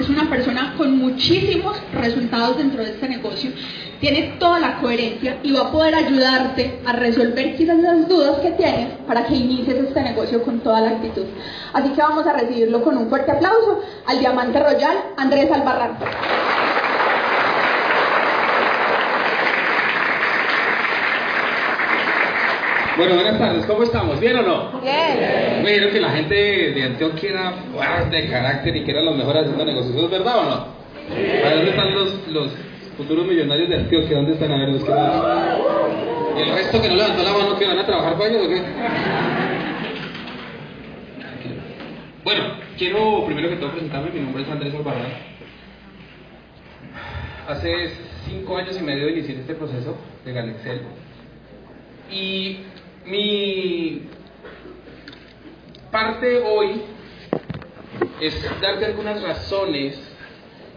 es una persona con muchísimos resultados dentro de este negocio, tiene toda la coherencia y va a poder ayudarte a resolver quizás las dudas que tienes para que inicies este negocio con toda la actitud. Así que vamos a recibirlo con un fuerte aplauso al Diamante Royal Andrés Albarrán. Bueno, buenas tardes, ¿cómo estamos? ¿Bien o no? Bien. Dijeron que la gente de Antioquia era de carácter y que eran los mejores haciendo negocios. ¿Eso es verdad o no? ¿Para dónde están los, los futuros millonarios de Antioquia? ¿Dónde están? A ver, los que ¿Y el resto que no levantó la mano que van a trabajar para ellos o qué? Bueno, quiero primero que todo presentarme. Mi nombre es Andrés Albarrán. Hace cinco años y medio inicié este proceso de Galexel. Y mi parte hoy es darte algunas razones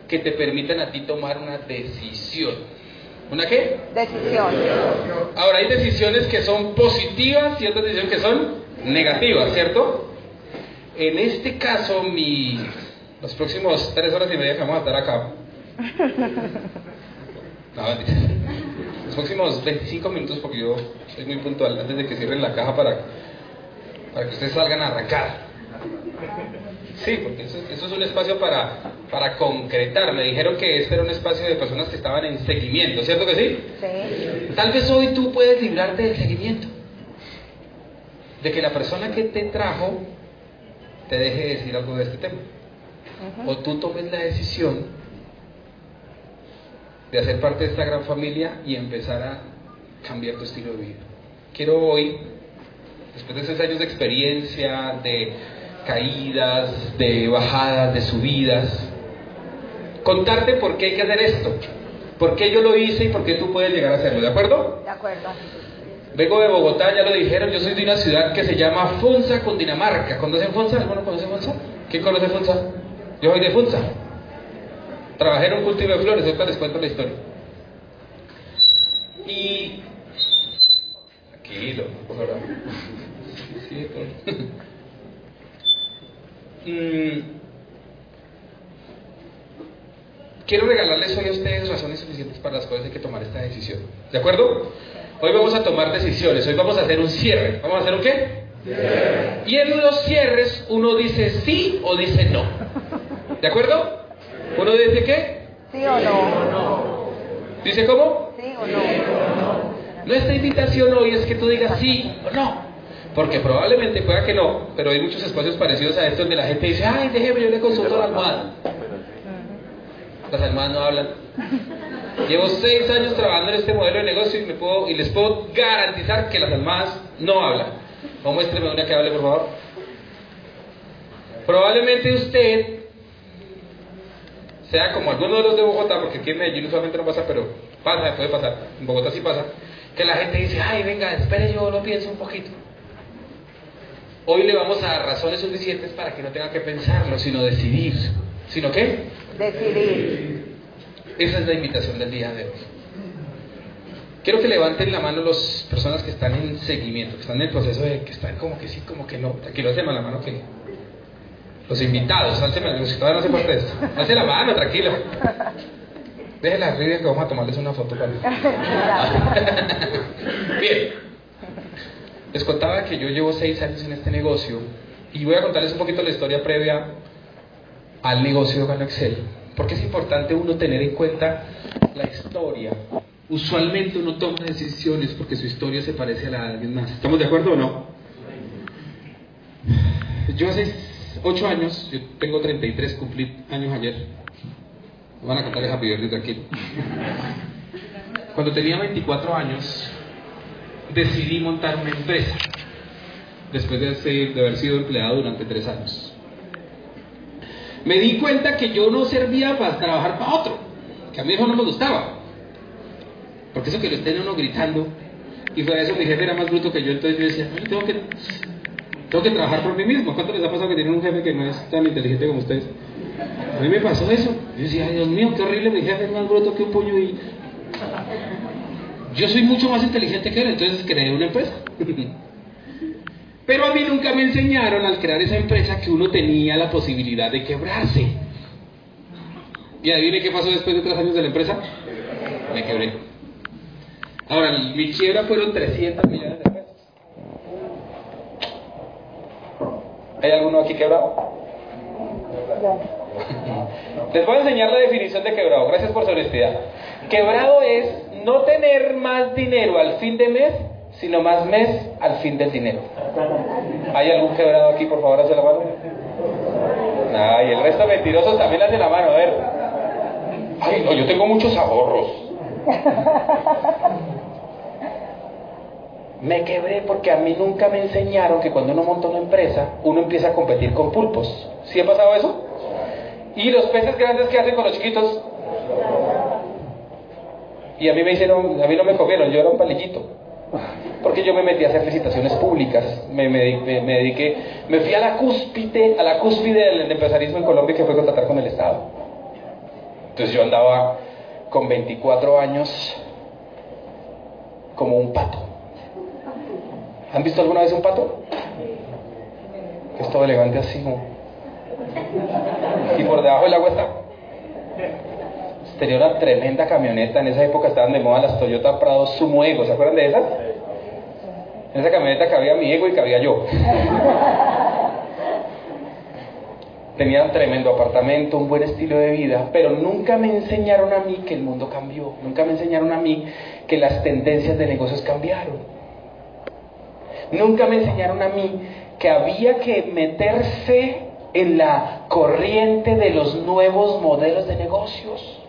que te permitan a ti tomar una decisión. ¿Una qué? Decisión. Ahora, hay decisiones que son positivas y otras decisiones que son negativas, ¿cierto? En este caso, mi, los próximos tres horas y media que vamos a estar acá. No, próximos 25 minutos, porque yo soy muy puntual, antes de que cierren la caja para, para que ustedes salgan a arrancar. Sí, porque eso, eso es un espacio para, para concretar. Me dijeron que este era un espacio de personas que estaban en seguimiento, ¿cierto que sí? Sí. Tal vez hoy tú puedes librarte del seguimiento. De que la persona que te trajo te deje decir algo de este tema. O tú tomes la decisión de hacer parte de esta gran familia y empezar a cambiar tu estilo de vida. Quiero hoy, después de esos años de experiencia, de caídas, de bajadas, de subidas, contarte por qué hay que hacer esto, por qué yo lo hice y por qué tú puedes llegar a hacerlo, ¿de acuerdo? De acuerdo. Vengo de Bogotá, ya lo dijeron, yo soy de una ciudad que se llama Funza, Cundinamarca. ¿Conocen Funza? ¿Alguno conoce Funza? ¿Quién conoce Funza? Yo soy de Funza. Trabajé en un cultivo de flores, después les cuento la historia. Y... Tranquilo, favor. Sí, Mm, Quiero regalarles hoy a ustedes razones suficientes para las cuales hay que tomar esta decisión. ¿De acuerdo? Hoy vamos a tomar decisiones, hoy vamos a hacer un cierre. ¿Vamos a hacer un qué? Y en los cierres uno dice sí o dice no. ¿De acuerdo? Uno dice qué? ¿Sí o no? ¿Dice cómo? ¿Sí o no? Nuestra invitación hoy es que tú digas sí o no. Porque probablemente pueda que no, pero hay muchos espacios parecidos a estos donde la gente dice, ay, déjeme, yo le consulto la almohada. Las almohadas no hablan. Llevo seis años trabajando en este modelo de negocio y, me puedo, y les puedo garantizar que las almohadas no hablan. O muéstreme una que hable, por favor. Probablemente usted sea como alguno de los de Bogotá, porque aquí en Medellín usualmente no pasa, pero pasa, puede pasar. En Bogotá sí pasa. Que la gente dice, ay, venga, espere, yo lo pienso un poquito. Hoy le vamos a dar razones suficientes para que no tenga que pensarlo, sino decidir. ¿Sino qué? Decidir. Esa es la invitación del día de hoy. Quiero que levanten la mano las personas que están en seguimiento, que están en el proceso de que están como que sí, como que no. Tranquilo, alcen la mano que. Los invitados, alcen los que todavía no se parte de esto. Alcen la mano, tranquilo. Déjenla arriba que vamos a tomarles una foto para Bien. Les contaba que yo llevo seis años en este negocio y voy a contarles un poquito la historia previa al negocio de Gano Excel. Porque es importante uno tener en cuenta la historia. Usualmente uno toma decisiones porque su historia se parece a la de alguien más. ¿Estamos de acuerdo o no? Yo hace ocho años, yo tengo 33, cumplí años ayer. Van a contar el happy birthday, tranquilo. Cuando tenía 24 años, decidí montar una empresa. Después de, haber sido empleado durante tres años. Me di cuenta que yo no servía para trabajar para otro. Que a mí eso no me gustaba. Porque eso que lo estén uno gritando. Y de eso mi jefe era más bruto que yo, entonces yo decía, "Ay, tengo que, tengo que trabajar por mí mismo. ¿Cuánto les ha pasado que tienen un jefe que no es tan inteligente como ustedes? A mí me pasó eso. Yo decía, ay Dios mío, qué horrible, mi jefe es más bruto que un puño y... Yo soy mucho más inteligente que él, entonces creé una empresa. Pero a mí nunca me enseñaron al crear esa empresa que uno tenía la posibilidad de quebrarse. Y adivine qué pasó después de tres años de la empresa. Me quebré. Ahora, mi quiebra fueron 300 millones de pesos. ¿Hay alguno aquí quebrado? Les voy a enseñar la definición de quebrado. Gracias por su honestidad. Quebrado es no tener más dinero al fin de mes, sino más mes al fin del dinero. ¿Hay algún quebrado aquí? Por favor, hace la mano. Ay, el resto de mentirosos también hace la mano. A ver. Ay, no, yo tengo muchos ahorros. Me quebré porque a mí nunca me enseñaron que cuando uno monta una empresa, uno empieza a competir con pulpos. ¿Sí ha pasado eso? ¿Y los peces grandes que hacen con los chiquitos? Y a mí me hicieron, a mí no me comieron, yo era un palillito. Porque yo me metí a hacer licitaciones públicas, me dediqué, me fui a la cúspide, a la cúspide del empresarismo en Colombia que fue contratar con el Estado. Entonces yo andaba con 24 años como un pato. ¿Han visto alguna vez un pato? Que es todo elegante así, como... y por debajo del agua está. Tenía una tremenda camioneta, en esa época estaban de moda las Toyota Prado Sumo Ego, ¿se acuerdan de esas? En esa camioneta cabía mi ego y cabía yo. Tenía un tremendo apartamento, un buen estilo de vida, pero nunca me enseñaron a mí que el mundo cambió, nunca me enseñaron a mí que las tendencias de negocios cambiaron. Nunca me enseñaron a mí que había que meterse en la corriente de los nuevos modelos de negocios.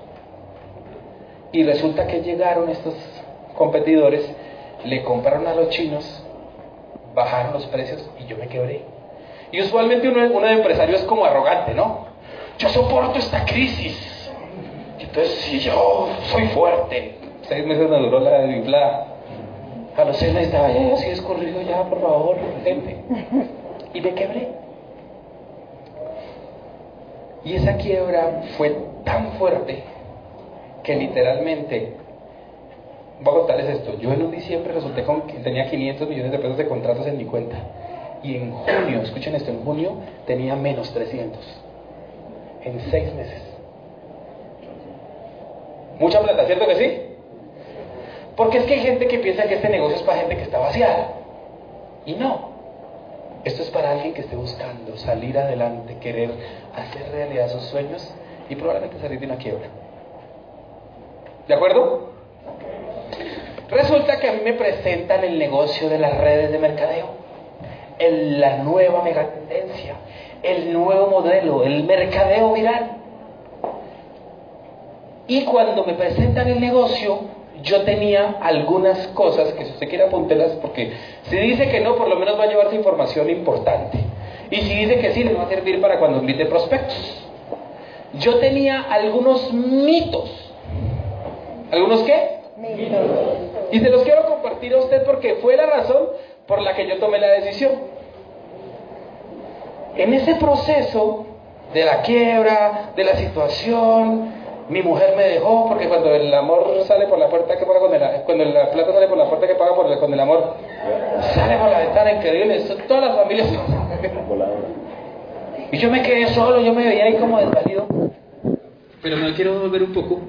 Y resulta que llegaron estos competidores, le compraron a los chinos, bajaron los precios y yo me quebré. Y usualmente uno, uno de empresario es como arrogante, ¿no? Yo soporto esta crisis. Entonces, si yo soy fuerte, seis meses me duró la inflada. A los seis meses estaba ya así escurrido, ya, por favor, gente. Y me quebré. Y esa quiebra fue tan fuerte que literalmente, voy a contarles esto, yo en un diciembre resulté con que tenía 500 millones de pesos de contratos en mi cuenta. Y en junio, escuchen esto, en junio tenía menos 300. En seis meses. Mucha plata, ¿cierto que sí? Porque es que hay gente que piensa que este negocio es para gente que está vaciada. Y no. Esto es para alguien que esté buscando salir adelante, querer hacer realidad sus sueños y probablemente salir de una quiebra. ¿De acuerdo? Resulta que a mí me presentan el negocio de las redes de mercadeo, el, la nueva megatendencia, el nuevo modelo, el mercadeo viral. Y cuando me presentan el negocio, yo tenía algunas cosas que si usted quiere apúntelas, porque si dice que no, por lo menos va a llevarse información importante. Y si dice que sí, le va a servir para cuando invite prospectos. Yo tenía algunos mitos. ¿Algunos qué? Mitos. Y se los quiero compartir a usted porque fue la razón por la que yo tomé la decisión. En ese proceso de la quiebra, de la situación, mi mujer me dejó porque cuando el amor sale por la puerta que paga con el, cuando la plata sale por la puerta que paga por el, con el amor sale por la ventana increíble Eso, todas las familias y yo me quedé solo yo me veía ahí como desvalido pero me quiero volver un poco.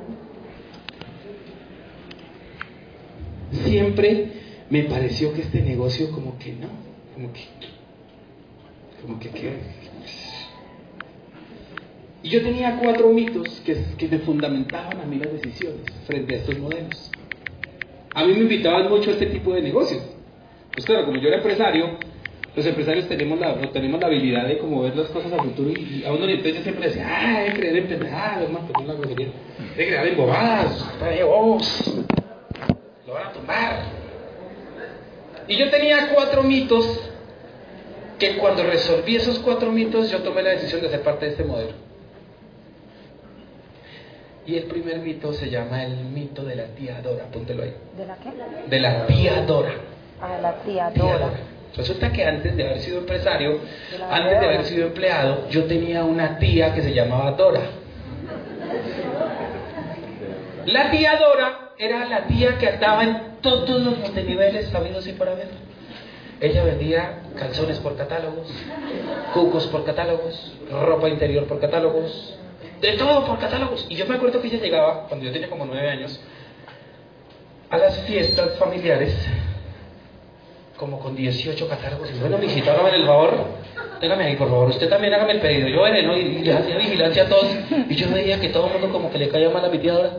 Siempre me pareció que este negocio como que no como que como que, que y yo tenía cuatro mitos que, que, me fundamentaban a mí las decisiones frente a estos modelos. A mí me invitaban mucho a este tipo de negocios. Pues claro, como yo era empresario, los empresarios tenemos la, tenemos la habilidad de como ver las cosas a futuro y, a uno entonces yo siempre decía, ah, que creer en pendejadas, más perdón la grosería, que creer en bobadas, bobos, lo van a tomar. Y yo tenía cuatro mitos que cuando resolví esos cuatro mitos yo tomé la decisión de ser parte de este modelo. Y el primer mito se llama el mito de la tía Dora, apúntelo ahí. ¿De la qué? De la tía Dora. Ah, la tía Tía Dora. Dora. Resulta que antes de haber sido empresario, De antes de haber sido empleado, yo tenía una tía que se llamaba Dora. La tía Dora era la tía que andaba en todos los multiniveles sabidos y por haber. Ella vendía calzones por catálogos, cucos por catálogos, ropa interior por catálogos, de todo por catálogos. Y yo me acuerdo que ella llegaba, cuando yo tenía como nueve años, a las fiestas familiares, como con 18 catálogos. Y bueno, mijito, hágame el favor, téngame ahí, por favor. Usted también hágame el pedido. Yo veré. Y, y les hacía vigilancia a todos. Y yo veía que todo el mundo como que le caía mal a mi tía ahora.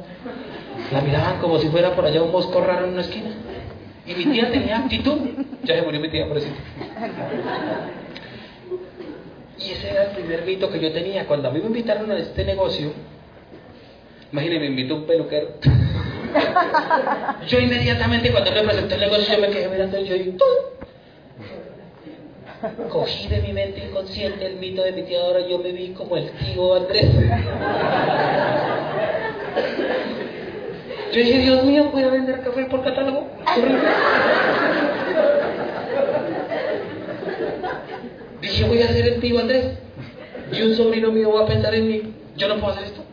La miraban como si fuera por allá un mosco raro en una esquina. Y mi tía tenía actitud. Ya se murió mi tía, por eso. Y ese era el primer mito que yo tenía. Cuando a mí me invitaron a este negocio, imagínense, me invitó un peluquero. Yo inmediatamente cuando me presenté el negocio, yo me quedé mirando y yo dije. Cogí de mi mente inconsciente el mito de mi tía Dora, yo me vi como el tío Andrés. Yo dije, Dios mío, voy a vender café por catálogo. Dije, voy a ser el tío Andrés. Y un sobrino mío va a pensar en mí. Yo no puedo hacer esto.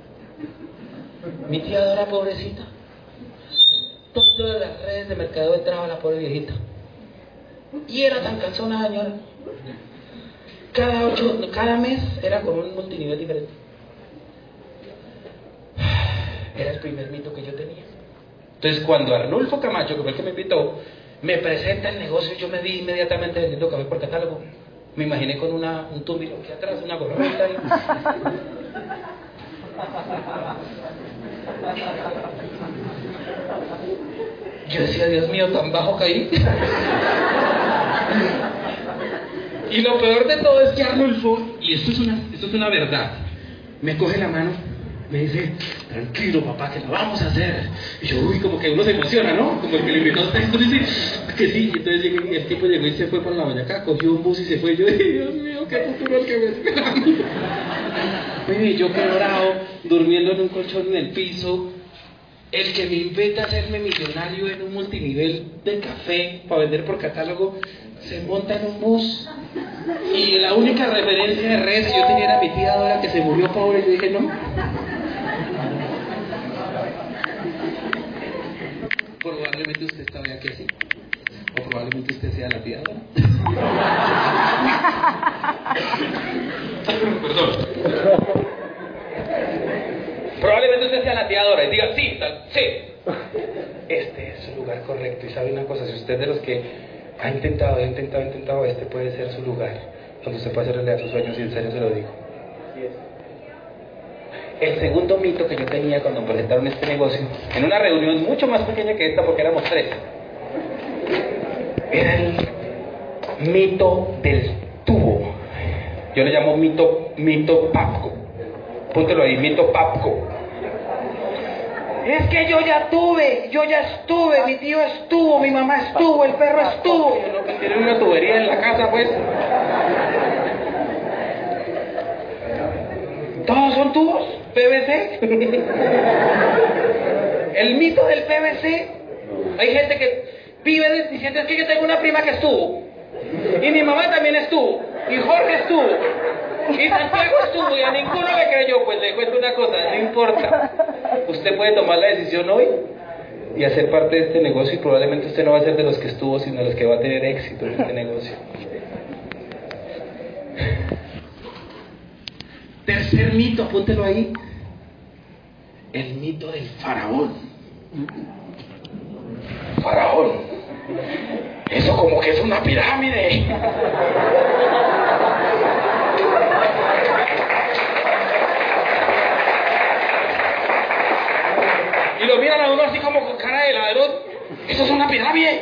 Mi tía Dora, pobrecita. Todas las redes de mercado entraba la pobre viejita. Y era tan cansona, señora. Cada, ocho, cada mes era con un multinivel diferente. Era el primer mito que yo tenía. Entonces, cuando Arnulfo Camacho, que fue el que me invitó, me presenta el negocio, yo me vi inmediatamente vendiendo café por catálogo. Me imaginé con una, un túmbilo aquí atrás, una gorrita. Y... Yo decía, Dios mío, tan bajo caí. y lo peor de todo es que Arnulfo, y esto es una, esto es una verdad, me coge la mano, me dice, tranquilo papá, que lo vamos a hacer. Y yo, uy, como que uno se emociona, ¿no? Como el que le invitó a usted, dice, que sí. Y entonces el tipo llegó y se fue por la Boyacá, cogió un bus y se fue. Y yo dije, Dios mío, qué futuro el que me espera. Oye, yo quebrado, durmiendo en un colchón en el piso, el que me invita a hacerme millonario en un multinivel de café para vender por catálogo, se monta en un bus. Y la única referencia de redes que yo tenía era mi tía Dora que se murió pobre. Y yo dije, no. Probablemente usted está aquí así. O probablemente usted sea la tía. Perdón. Probablemente usted sea la tía Dora y diga, sí, sí. Este es su lugar correcto. Y sabe una cosa, si usted de los que ha intentado, ha intentado, ha intentado, este puede ser su lugar, donde usted puede hacer realidad sus sueños y en serio se lo digo. El segundo mito que yo tenía cuando me presentaron este negocio, en una reunión mucho más pequeña que esta porque éramos tres, era el mito del tubo. Yo le llamo mito, mito papco. Póntelo ahí, mito papco. Es que yo ya tuve, yo ya estuve, mi tío estuvo, mi mamá estuvo, el perro estuvo. Yo no, tiene una tubería en la casa, pues. Todos son tubos, PVC. El mito del PVC. Hay gente que vive diciendo es que yo tengo una prima que estuvo. Y mi mamá también estuvo. Y Jorge estuvo. Y Santiago estuvo y a ninguno le creyó. Pues le cuento una cosa, no importa. Usted puede tomar la decisión hoy y hacer parte de este negocio y probablemente usted no va a ser de los que estuvo, sino de los que va a tener éxito en este negocio. Tercer mito, apúntelo ahí. El mito del faraón. Faraón. Eso como que es una pirámide. Y lo miran a uno así como con cara de ladrón. Eso es una pirámide.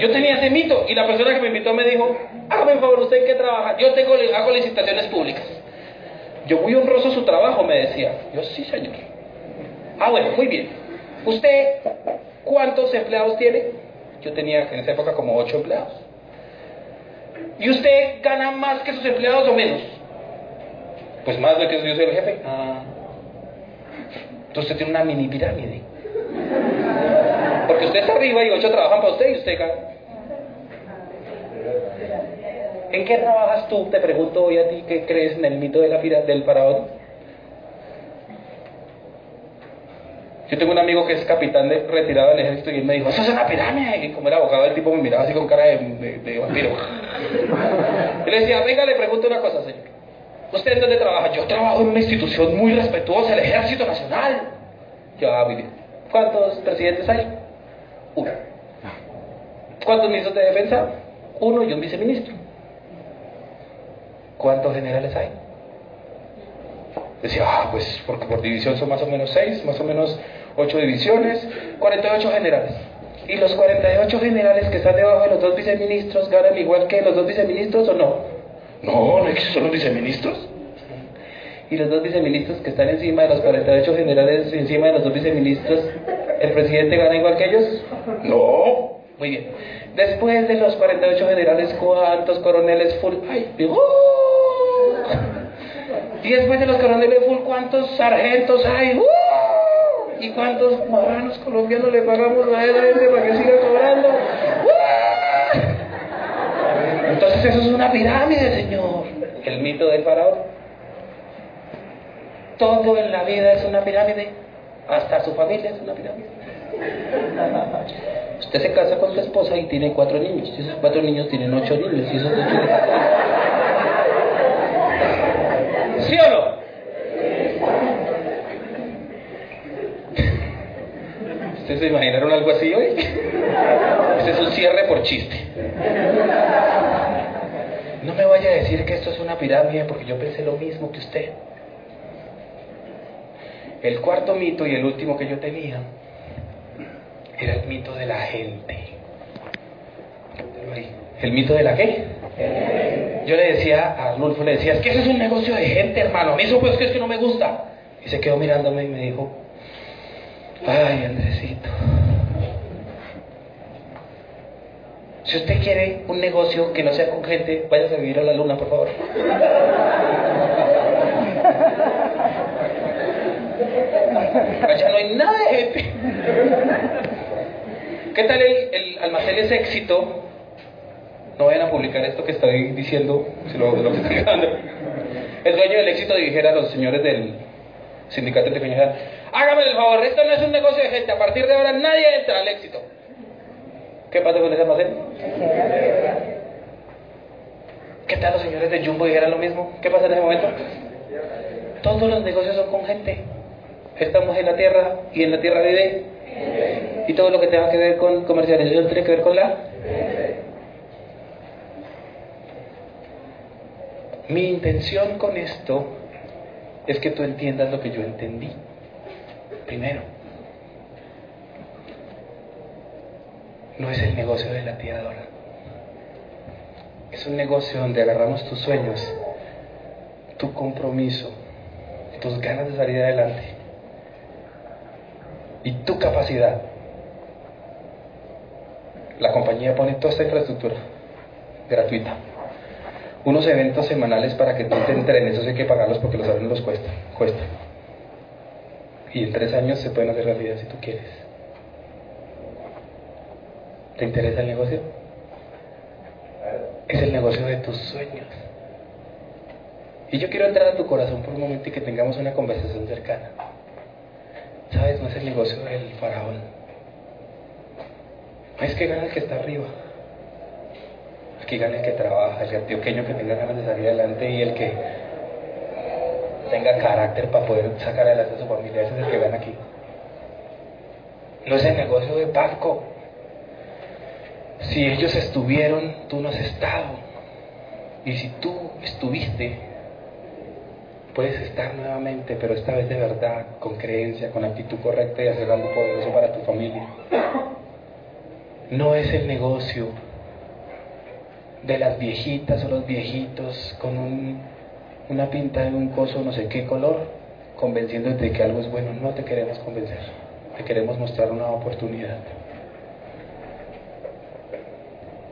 Yo tenía ese mito y la persona que me invitó me dijo, hágame favor, ¿usted en qué trabaja? Yo tengo, hago licitaciones públicas. Yo muy honroso su trabajo, me decía. Yo, sí, señor. Ah, bueno, muy bien. ¿Usted cuántos empleados tiene? Yo tenía en esa época como ocho empleados. ¿Y usted gana más que sus empleados o menos? Pues más de que yo soy el jefe. Ah. Entonces usted tiene una mini pirámide. Porque usted está arriba y ocho trabajan para usted y usted gana. ¿En qué trabajas tú? Te pregunto hoy a ti, ¿qué crees en el mito de la del faraón? Yo tengo un amigo que es capitán de, retirado del ejército y él me dijo, eso es una pirámide. Y como era abogado, el tipo me miraba así con cara de, vampiro. Y le decía, venga, le pregunto una cosa, señor. ¿Usted en dónde trabaja? Yo trabajo en una institución muy respetuosa, el Ejército Nacional. Yo, ah. ¿Cuántos presidentes hay? Uno. ¿Cuántos ministros de defensa? Uno y un viceministro. ¿Cuántos generales hay? Decía, ah, pues porque por división son más o menos seis, más o menos ocho divisiones, 48 generales. ¿Y los 48 generales que están debajo de los dos viceministros ganan igual que los dos viceministros o no? No, no son los viceministros. ¿Y los dos viceministros que están encima de los 48 generales, encima de los dos viceministros, el presidente gana igual que ellos? No. Muy bien. Después de los 48 generales, ¿cuántos coroneles full hay? ¡Uh! Y después de los coroneles full, ¿cuántos sargentos hay? ¡Uh! ¿Y cuántos marranos colombianos le pagamos a esa gente para que siga cobrando? ¡Uh! Entonces eso es una pirámide, Señor. El mito del faraón. Todo en la vida es una pirámide. Hasta su familia es una pirámide. Usted se casa con su esposa y tiene cuatro niños. Y esos cuatro niños tienen ocho niños. Y esos ocho niños... ¿Sí o no? ¿Ustedes se imaginaron algo así hoy? Este es un cierre por chiste. No me vaya a decir que esto es una pirámide porque yo pensé lo mismo que usted. El cuarto mito y el último que yo tenía era el mito de la gente. ¿El mito de la qué? Yo le decía a Arnulfo, le decía, es que eso es un negocio de gente, hermano. A mí eso pues que es que no me gusta. Y se quedó mirándome y me dijo, ay, Andresito. Si usted quiere un negocio que no sea con gente, váyase a vivir a la luna, por favor. Allá no hay nada de gente. ¿Qué tal el, el almacén es éxito? No vayan a publicar esto que estoy diciendo, si lo, lo que estoy dando. El dueño del éxito dijera a los señores del sindicato de pequeña hágame el favor, esto no es un negocio de gente, a partir de ahora nadie entra al éxito. ¿Qué pasa con ese almacén? ¿Qué tal los señores de Jumbo dijeran lo mismo? ¿Qué pasa en ese momento? Todos los negocios son con gente. Estamos en la tierra y en la tierra vive. Y todo lo que tenga que ver con comercialización tiene que ver con la. Mi intención con esto es que tú entiendas lo que yo entendí. Primero, no es el negocio de la tiradora. Es un negocio donde agarramos tus sueños, tu compromiso, tus ganas de salir adelante y tu capacidad. La compañía pone toda esta infraestructura gratuita. Unos eventos semanales para que tú te entrenes, eso hay que pagarlos porque los alumnos los cuesta, cuesta. Y en tres años se pueden hacer realidad si tú quieres. ¿Te interesa el negocio? Es el negocio de tus sueños. Y yo quiero entrar a tu corazón por un momento y que tengamos una conversación cercana. ¿Sabes? No es el negocio del faraón. Es que gana el que está arriba. Aquí gana el que trabaja, el antioqueño que tenga ganas de salir adelante y el que tenga carácter para poder sacar adelante a su familia. Ese es el que gana aquí. No es el negocio de Paco. Si ellos estuvieron, tú no has estado. Y si tú estuviste, puedes estar nuevamente, pero esta vez de verdad, con creencia, con actitud correcta y hacer algo poderoso para tu familia. No es el negocio de las viejitas o los viejitos con un, una pinta de un coso no sé qué color, convenciéndote de que algo es bueno. No te queremos convencer, te queremos mostrar una oportunidad.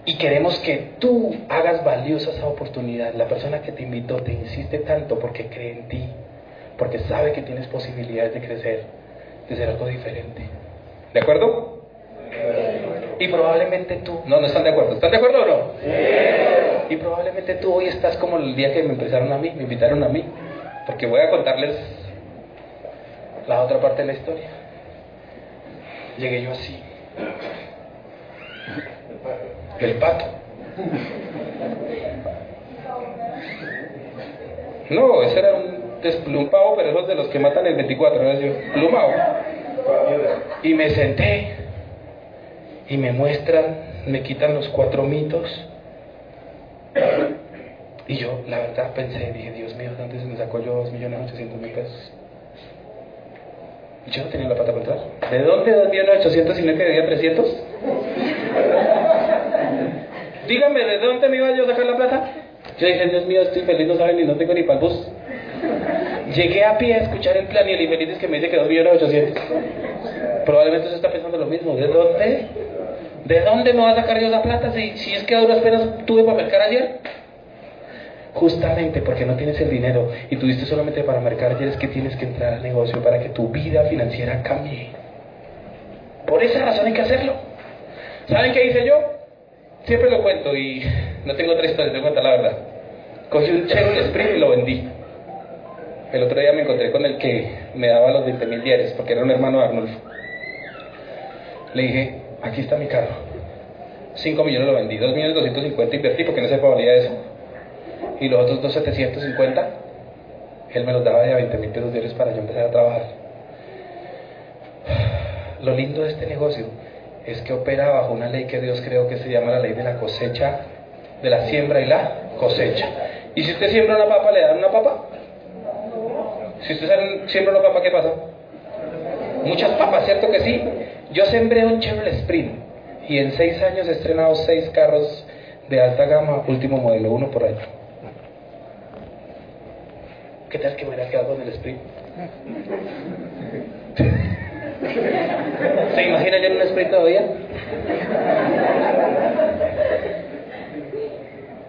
Y queremos que tú hagas valiosa esa oportunidad. La persona que te invitó te insiste tanto porque cree en ti, porque sabe que tienes posibilidades de crecer, de ser algo diferente. ¿De acuerdo? Y probablemente tú, no, no están de acuerdo, ¿están de acuerdo o no? Y probablemente tú hoy estás como el día que me empezaron a mí, me invitaron a mí, porque voy a contarles la otra parte de la historia. Llegué yo así. El pato. No, ese era un desplumpado, pero esos de los que matan el 24, era yo, plumado. Y me senté y me muestran, me quitan los cuatro mitos. Y yo, la verdad, pensé, dije, Dios mío, ¿dónde se me sacó yo 2.800.000 pesos? Yo no tenía la plata para entrar. ¿De dónde 2.800.000 si no que debía 300? Dígame, ¿de dónde me iba yo a sacar la plata? Yo dije, Dios mío, estoy feliz, no saben ni no tengo ni para el. Llegué a pie a escuchar el plan y el infeliz es que me dice que 2.800.000. Probablemente usted está pensando lo mismo. ¿De dónde? ¿De dónde me va a sacar yo esa plata si, si es que a duras penas tuve para mercar ayer? Justamente porque no tienes el dinero y tuviste solamente para mercar ayer es que tienes que entrar al negocio para que tu vida financiera cambie. Por esa razón hay que hacerlo. ¿Saben qué hice yo? Siempre lo cuento y no tengo otra historia, te cuento la verdad. Cogí un Chevrolet Sprint y lo vendí. El otro día me encontré con el que me daba los 20 mil diarios porque era un hermano de Arnulfo. Le dije, aquí está mi carro. 5 millones lo vendí, 2 millones 250 invertí porque no se valía eso. Y los otros 2 750, él me los daba de a 20 mil pesos diarios para yo empezar a trabajar. Lo lindo de este negocio es que opera bajo una ley que Dios creó que se llama la ley de la cosecha, de la siembra y la cosecha. Y si usted siembra una papa, ¿le dan una papa? Si usted siembra una papa, ¿qué pasa? Muchas papas, ¿cierto que sí? Yo sembré un Chevrolet Sprint y en seis años he estrenado seis carros de alta gama, último modelo, uno por año. ¿Qué tal que me hubiera quedado con el Sprint? ¿Se imagina yo en un Sprint todavía?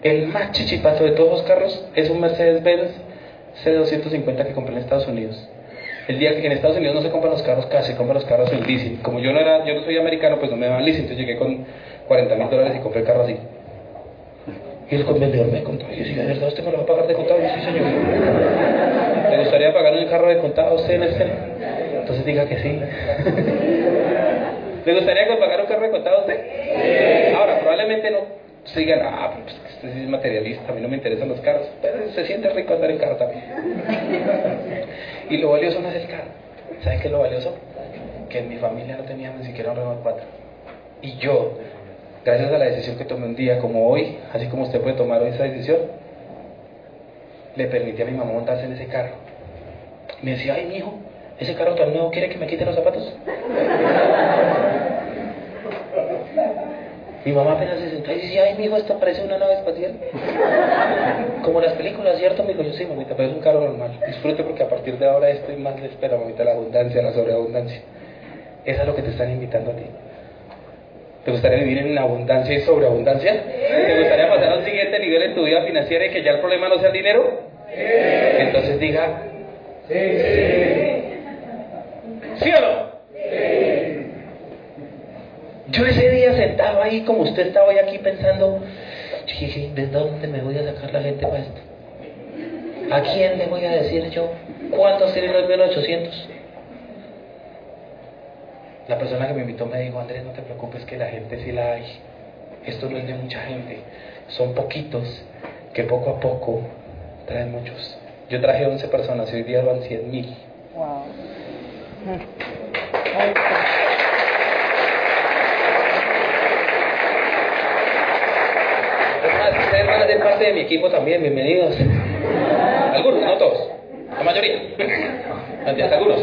El más chichipato de todos los carros es un Mercedes-Benz C250 que compré en Estados Unidos. El día que en Estados Unidos no se compran los carros casi, se compran los carros en leasing. Como yo no era, yo no soy americano, pues no me daban leasing, entonces llegué con 40 mil dólares y compré el carro así. Y el vendedor me contó, y yo, ¿de verdad usted me lo va a pagar de contado? Yo, sí, señor. ¿Le gustaría pagar un carro de contado a usted en este? Entonces diga que sí. ¿Le gustaría pagar un carro de contado a usted? Ahora, probablemente no se digan, ah, pues usted sí es materialista, a mí no me interesan los carros. Pero se siente rico andar en carro también. Y lo valioso no es el carro. ¿Saben qué es lo valioso? Que en mi familia no teníamos ni siquiera un Renault 4. Y yo, gracias a la decisión que tomé un día como hoy, así como usted puede tomar hoy esa decisión, le permití a mi mamá montarse en ese carro. Me decía, ay, mi hijo, ese carro tan nuevo quiere que me quite los zapatos. Mi mamá apenas se sentó y decía, ay, mi hijo, esto parece una nave espacial. Como las películas, ¿cierto? Me dijo, yo sí, mamita, pero es un carro normal. Disfrute porque a partir de ahora esto y más le espera, mamita, la abundancia, la sobreabundancia. Eso es lo que te están invitando a ti. ¿Te gustaría vivir en abundancia y sobreabundancia? ¿Te gustaría pasar a un siguiente nivel en tu vida financiera y que ya el problema no sea el dinero? Entonces diga, ¿sí o no? Yo ese día sentado ahí como usted estaba hoy aquí pensando, dije, ¿de dónde me voy a sacar la gente para esto? ¿A quién le voy a decir yo cuántos tienen los 1800? La persona que me invitó me dijo, Andrés, no te preocupes que la gente sí la hay. Esto no es de mucha gente, son poquitos que poco a poco traen muchos. Yo traje 11 personas y hoy día van 100 mil. Wow. Van a ser parte de mi equipo también, bienvenidos. Algunos, no todos, la mayoría. Algunos.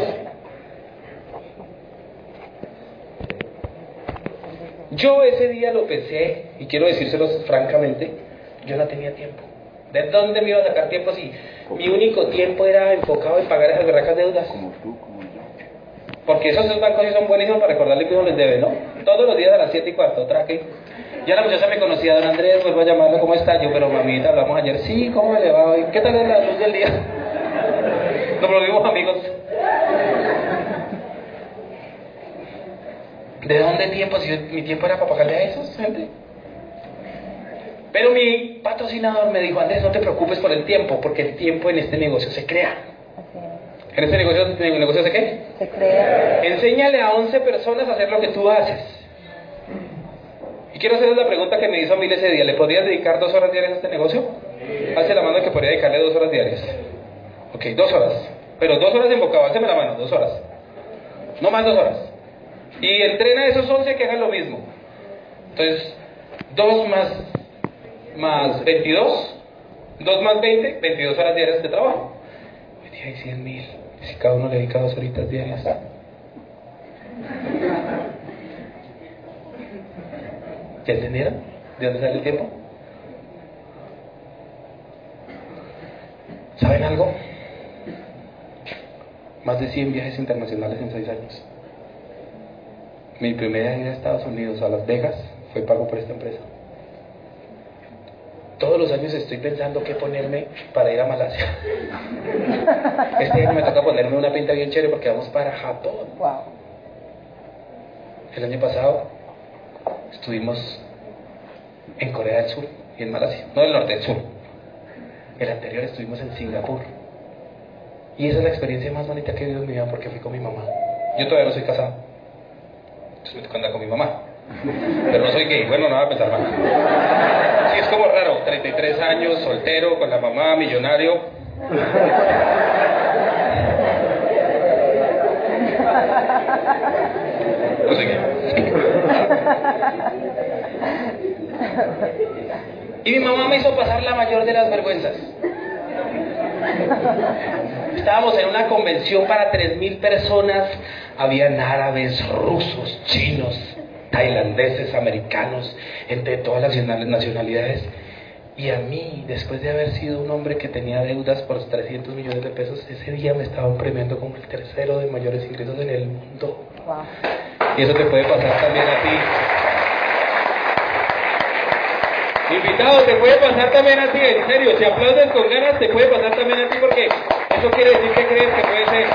Yo ese día lo pensé, y quiero decírselos francamente, yo no tenía tiempo. ¿De dónde me iba a sacar tiempo si mi único tiempo era enfocado en pagar esas berracas deudas? Porque esos dos bancos sí son buenísimos para recordarle que uno les debe, ¿no? Todos los días a las 7 y cuarto, traque. Ya la muchacha me conocía, don Andrés, vuelvo a llamarla, ¿cómo está? Yo, pero mamita, hablamos ayer. Sí, ¿cómo me le va hoy? ¿Qué tal es la luz del día? Nos volvimos amigos. ¿De dónde tiempo? Si mi tiempo era para pagarle a esos, gente. Pero mi patrocinador me dijo, Andrés, no te preocupes por el tiempo, porque el tiempo en este negocio se crea. ¿En este negocio, negocio se qué? Se crea. Enséñale a 11 personas a hacer lo que tú haces. Y quiero hacerles la pregunta que me hizo a mí ese día. ¿Le podrías dedicar dos horas diarias a este negocio? Hace la mano que podría dedicarle dos horas diarias. Ok, dos horas. Pero dos horas enfocado, álceme la mano, dos horas. No más dos horas. Y entrena a esos 11 que hagan lo mismo. Entonces, 2 más, más 22, 2 más 20, 22 horas diarias de trabajo. Hoy día hay 100 mil. Si cada uno le dedica dos horitas diarias. ¿Ya entendieron? ¿De dónde sale el tiempo? ¿Saben algo? Más de 100 viajes internacionales en 6 años. Mi primera ida a Estados Unidos, a Las Vegas, fue pago por esta empresa. Todos los años estoy pensando qué ponerme para ir a Malasia. Este año me toca ponerme una pinta bien chévere porque vamos para Japón. Wow. El año pasado estuvimos en Corea del Sur y en Malasia. No del norte, del sur. El anterior estuvimos en Singapur. Y esa es la experiencia más bonita que he vivido en mi vida porque fui con mi mamá. Yo todavía no soy casado. Entonces me con mi mamá. Pero no soy gay. Bueno, no va a pensar mal. Sí, es como raro. 33 años, soltero, con la mamá, millonario. No sé qué. Y mi mamá me hizo pasar la mayor de las vergüenzas. Estábamos en una convención para 3.000 personas. Habían árabes, rusos, chinos, tailandeses, americanos, entre todas las nacionalidades. Y a mí, después de haber sido un hombre que tenía deudas por 300 millones de pesos, ese día me estaban premiando como el tercero de mayores ingresos en el mundo. Wow. Y eso te puede pasar también a ti. Invitado, te puede pasar también a ti, en serio, si aplaudes con ganas, te puede pasar también a ti porque eso quiere decir que crees que puede ser.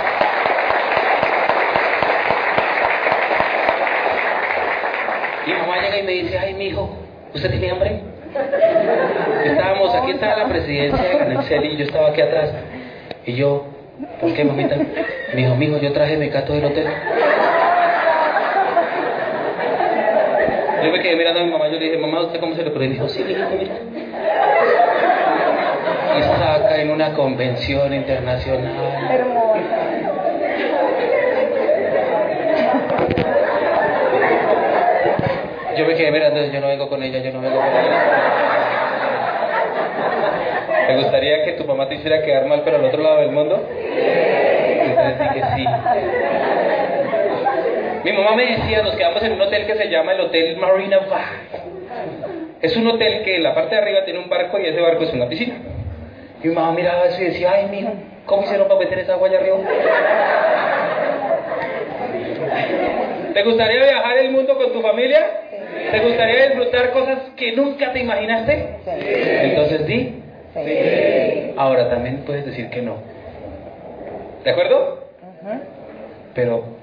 Y mamá llega y me dice, ay, mijo, ¿usted tiene hambre? Estábamos, aquí estaba la presidencia en Excel y yo estaba aquí atrás. Y yo, ¿por qué, mamita? Me dijo, mijo, yo traje mi cato del hotel. Yo me quedé mirando a mi mamá, yo le dije, mamá, ¿usted cómo se le ocurrió? Y dijo, sí, mijito, mira. Y saca en una convención internacional. Hermosa. Yo me quedé mirando, yo no vengo con ella, yo no vengo con ella. ¿Te gustaría que tu mamá te hiciera quedar mal, pero al otro lado del mundo? Entonces dije sí. Mi mamá me decía, nos quedamos en un hotel que se llama el Hotel Marina Bay. Es un hotel que en la parte de arriba tiene un barco y ese barco es una piscina. Y mi mamá miraba eso y decía, ay, mijo, ¿cómo hicieron para meter esa agua allá arriba? ¿Te gustaría viajar el mundo con tu familia? ¿Te gustaría disfrutar cosas que nunca te imaginaste? Sí. Entonces di. Sí. Ahora también puedes decir que no. ¿De acuerdo? Ujú. Pero,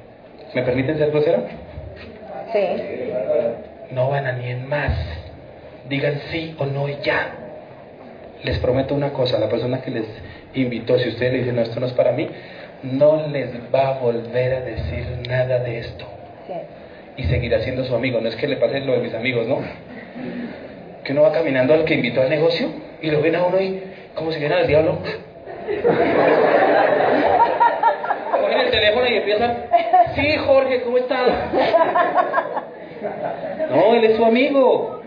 ¿me permiten ser grosero? Sí. No van a ni en más. Digan sí o no y ya. Les prometo una cosa, la persona que les invitó, si ustedes le dicen, no, esto no es para mí, no les va a volver a decir nada de esto. Sí. Y seguirá siendo su amigo. No es que le pase lo de mis amigos, ¿no? Que uno va caminando al que invitó al negocio y lo ven a uno y como si viera al diablo. Cogen el teléfono y empiezan, sí, Jorge, ¿cómo estás? No, él es su amigo.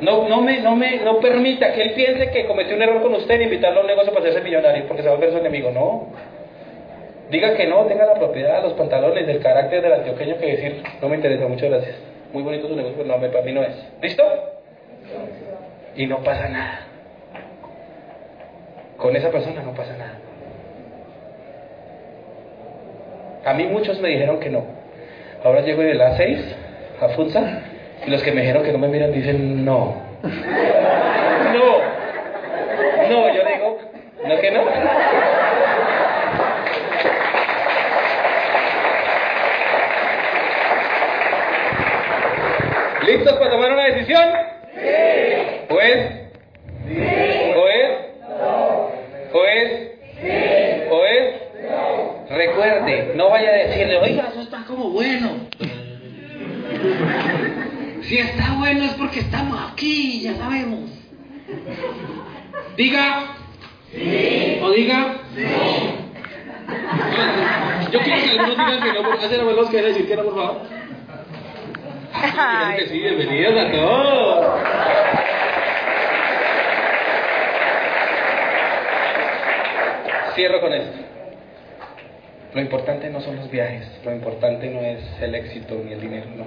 No, no, me, no, me, no permita que él piense que cometió un error con usted y invitarlo a un negocio para hacerse millonario, porque se va a volver su enemigo. No. Diga que no, tenga la propiedad, los pantalones, del carácter del antioqueño que decir, no me interesa, muchas gracias. Muy bonito su negocio, pero no, para mí no es. ¿Listo? Y no pasa nada. Con esa persona no pasa nada. A mí muchos me dijeron que no. Ahora llego de las 6 a Funza y los que me dijeron que no me miran dicen no. No. No, yo digo, ¿no que no? ¿Listos para tomar una decisión? Sí. ¿Pues? Sí. ¿O es? ¿O es? ¿O es? Recuerde, no oiga, eso está como bueno. Si está bueno es porque estamos aquí, ya sabemos. Diga. Sí. No diga. Yo quiero que algunos digan que no, por hacer los que van a decir que no, por favor. Que sí, bienvenidos a todos. Cierro con esto. Lo importante no son los viajes, lo importante no es el éxito ni el dinero, no.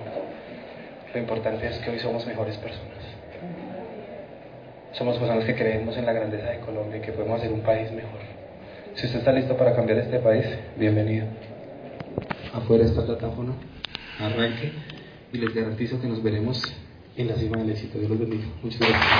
Lo importante es que hoy somos mejores personas. Somos personas que creemos en la grandeza de Colombia y que podemos hacer un país mejor. Si usted está listo para cambiar este país, bienvenido. Afuera está plataforma, arranque y les garantizo que nos veremos en la cima del éxito. Dios los bendiga. Muchas gracias.